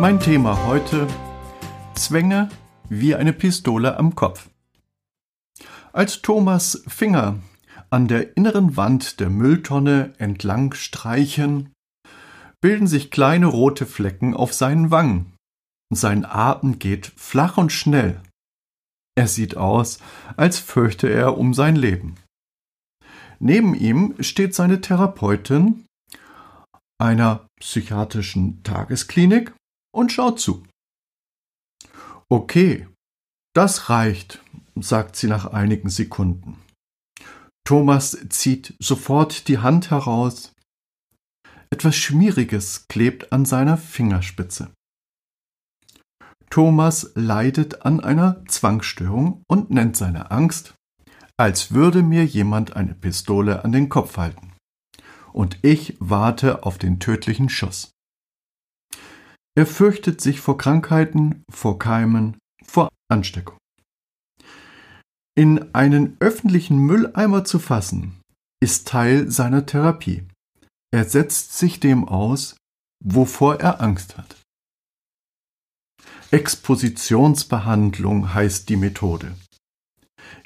Mein Thema heute Zwänge wie eine Pistole am Kopf. Als Thomas Finger an der inneren Wand der Mülltonne entlang streichen, bilden sich kleine rote Flecken auf seinen Wangen. Sein Atem geht flach und schnell. Er sieht aus, als fürchte er um sein Leben. Neben ihm steht seine Therapeutin einer psychiatrischen Tagesklinik und schaut zu. Okay, das reicht, sagt sie nach einigen Sekunden. Thomas zieht sofort die Hand heraus. Etwas Schmieriges klebt an seiner Fingerspitze. Thomas leidet an einer Zwangsstörung und nennt seine Angst, als würde mir jemand eine Pistole an den Kopf halten. Und ich warte auf den tödlichen Schuss. Er fürchtet sich vor Krankheiten, vor Keimen, vor Ansteckung. In einen öffentlichen Mülleimer zu fassen, ist Teil seiner Therapie. Er setzt sich dem aus, wovor er Angst hat. Expositionsbehandlung heißt die Methode.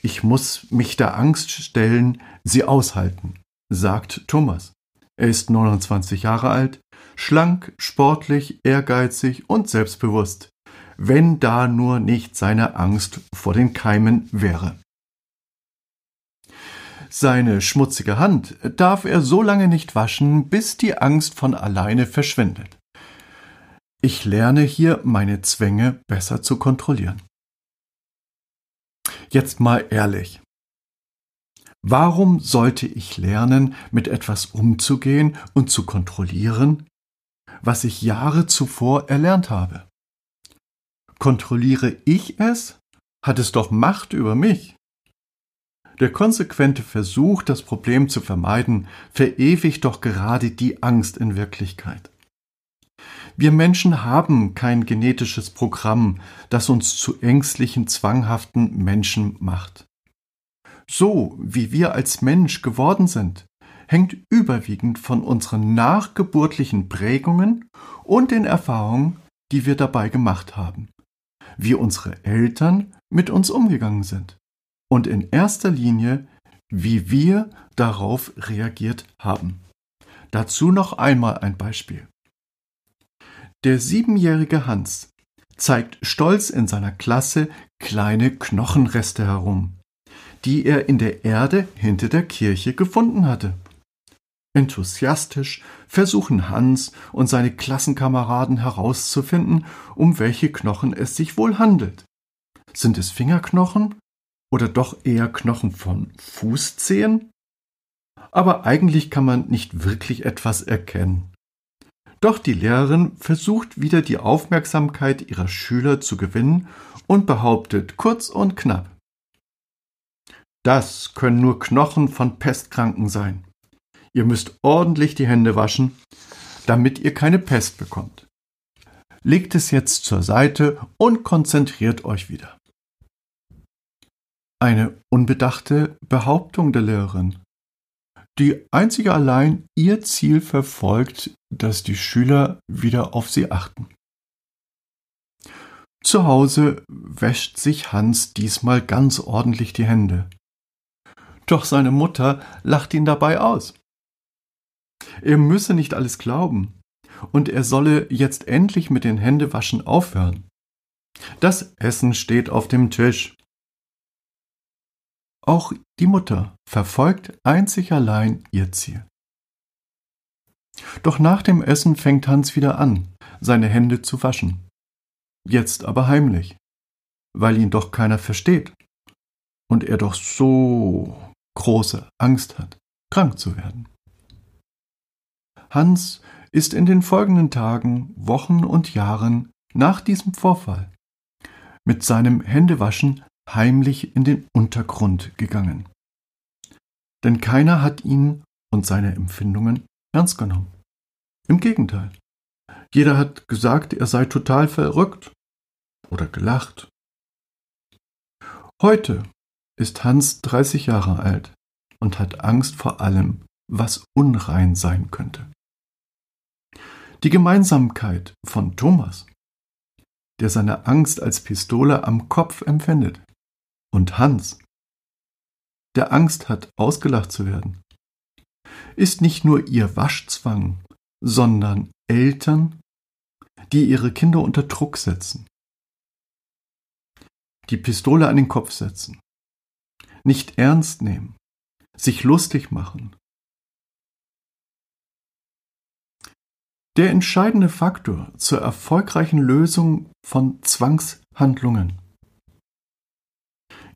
Ich muss mich der Angst stellen, sie aushalten, sagt Thomas. Er ist 29 Jahre alt, schlank, sportlich, ehrgeizig und selbstbewusst, wenn da nur nicht seine Angst vor den Keimen wäre. Seine schmutzige Hand darf er so lange nicht waschen, bis die Angst von alleine verschwindet. Ich lerne hier meine Zwänge besser zu kontrollieren. Jetzt mal ehrlich. Warum sollte ich lernen, mit etwas umzugehen und zu kontrollieren, was ich Jahre zuvor erlernt habe. Kontrolliere ich es, hat es doch Macht über mich. Der konsequente Versuch, das Problem zu vermeiden, verewigt doch gerade die Angst in Wirklichkeit. Wir Menschen haben kein genetisches Programm, das uns zu ängstlichen, zwanghaften Menschen macht. So wie wir als Mensch geworden sind, hängt überwiegend von unseren nachgeburtlichen Prägungen und den Erfahrungen, die wir dabei gemacht haben, wie unsere Eltern mit uns umgegangen sind und in erster Linie, wie wir darauf reagiert haben. Dazu noch einmal ein Beispiel. Der siebenjährige Hans zeigt stolz in seiner Klasse kleine Knochenreste herum, die er in der Erde hinter der Kirche gefunden hatte. Enthusiastisch versuchen Hans und seine Klassenkameraden herauszufinden, um welche Knochen es sich wohl handelt. Sind es Fingerknochen oder doch eher Knochen von Fußzehen? Aber eigentlich kann man nicht wirklich etwas erkennen. Doch die Lehrerin versucht wieder die Aufmerksamkeit ihrer Schüler zu gewinnen und behauptet kurz und knapp. Das können nur Knochen von Pestkranken sein. Ihr müsst ordentlich die Hände waschen, damit ihr keine Pest bekommt. Legt es jetzt zur Seite und konzentriert euch wieder. Eine unbedachte Behauptung der Lehrerin, die einzige allein ihr Ziel verfolgt, dass die Schüler wieder auf sie achten. Zu Hause wäscht sich Hans diesmal ganz ordentlich die Hände. Doch seine Mutter lacht ihn dabei aus. Er müsse nicht alles glauben. Und er solle jetzt endlich mit den Händewaschen aufhören. Das Essen steht auf dem Tisch. Auch die Mutter verfolgt einzig allein ihr Ziel. Doch nach dem Essen fängt Hans wieder an, seine Hände zu waschen. Jetzt aber heimlich, weil ihn doch keiner versteht und er doch so große Angst hat, krank zu werden. Hans ist in den folgenden Tagen, Wochen und Jahren nach diesem Vorfall mit seinem Händewaschen heimlich in den Untergrund gegangen. Denn keiner hat ihn und seine Empfindungen ernst genommen. Im Gegenteil. Jeder hat gesagt, er sei total verrückt oder gelacht. Heute ist Hans 30 Jahre alt und hat Angst vor allem, was unrein sein könnte. Die Gemeinsamkeit von Thomas, der seine Angst als Pistole am Kopf empfindet, und Hans, der Angst hat, ausgelacht zu werden, ist nicht nur ihr Waschzwang, sondern Eltern, die ihre Kinder unter Druck setzen, die Pistole an den Kopf setzen, nicht ernst nehmen, sich lustig machen, Der entscheidende Faktor zur erfolgreichen Lösung von Zwangshandlungen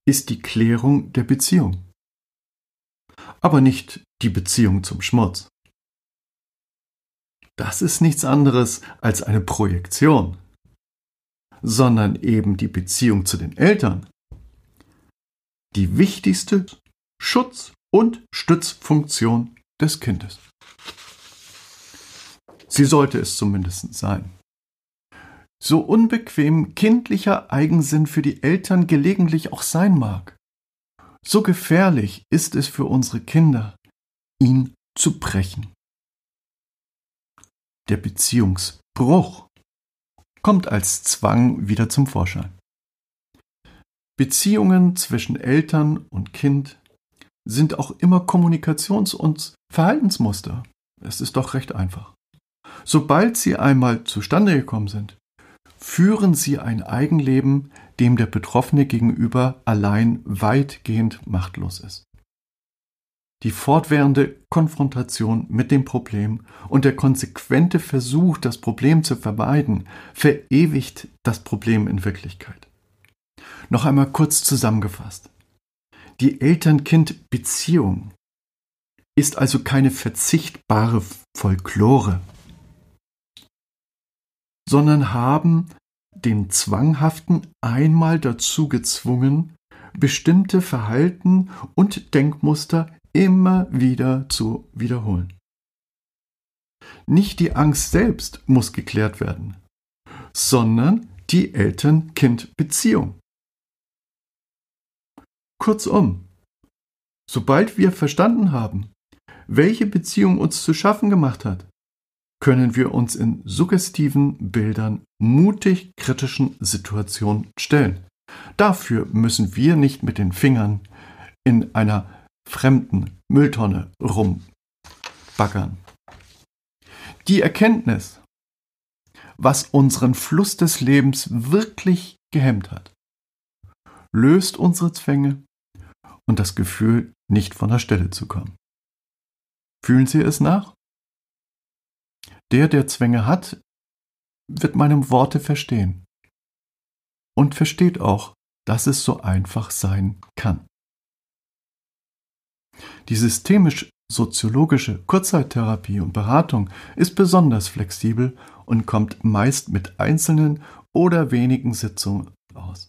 ist die Klärung der Beziehung, aber nicht die Beziehung zum Schmutz. Das ist nichts anderes als eine Projektion, sondern eben die Beziehung zu den Eltern. Die wichtigste Schutz- und Stützfunktion des Kindes. Sie sollte es zumindest sein. So unbequem kindlicher Eigensinn für die Eltern gelegentlich auch sein mag, so gefährlich ist es für unsere Kinder, ihn zu brechen. Der Beziehungsbruch kommt als Zwang wieder zum Vorschein. Beziehungen zwischen Eltern und Kind sind auch immer Kommunikations- und Verhaltensmuster. Es ist doch recht einfach. Sobald sie einmal zustande gekommen sind, führen sie ein Eigenleben, dem der Betroffene gegenüber allein weitgehend machtlos ist. Die fortwährende Konfrontation mit dem Problem und der konsequente Versuch, das Problem zu vermeiden, verewigt das Problem in Wirklichkeit. Noch einmal kurz zusammengefasst. Die Eltern-Kind-Beziehung ist also keine verzichtbare Folklore, sondern haben den Zwanghaften einmal dazu gezwungen, bestimmte Verhalten und Denkmuster immer wieder zu wiederholen. Nicht die Angst selbst muss geklärt werden, sondern die Eltern-Kind-Beziehung. Kurzum, sobald wir verstanden haben, welche Beziehung uns zu schaffen gemacht hat, können wir uns in suggestiven Bildern mutig kritischen Situationen stellen. Dafür müssen wir nicht mit den Fingern in einer fremden Mülltonne rumbaggern. Die Erkenntnis, was unseren Fluss des Lebens wirklich gehemmt hat, löst unsere Zwänge und das Gefühl, nicht von der Stelle zu kommen. Fühlen Sie es nach? Der, der Zwänge hat, wird meine Worte verstehen. Und versteht auch, dass es so einfach sein kann. Die systemisch-soziologische Kurzzeittherapie und Beratung ist besonders flexibel und kommt meist mit einzelnen oder wenigen Sitzungen aus.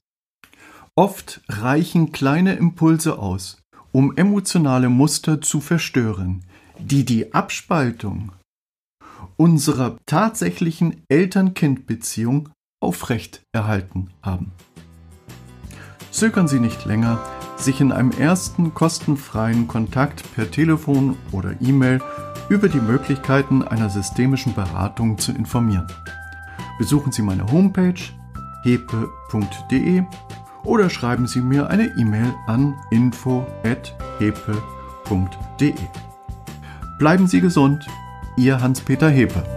Oft reichen kleine Impulse aus, um emotionale Muster zu verstören, die die Abspaltung unserer tatsächlichen Eltern-Kind-Beziehung aufrecht erhalten haben. Zögern Sie nicht länger, sich in einem ersten kostenfreien Kontakt per Telefon oder E-Mail über die Möglichkeiten einer systemischen Beratung zu informieren. Besuchen Sie meine Homepage hepe.de oder schreiben Sie mir eine E-Mail an info@hepe.de. Bleiben Sie gesund, Ihr Hans-Peter Hepe.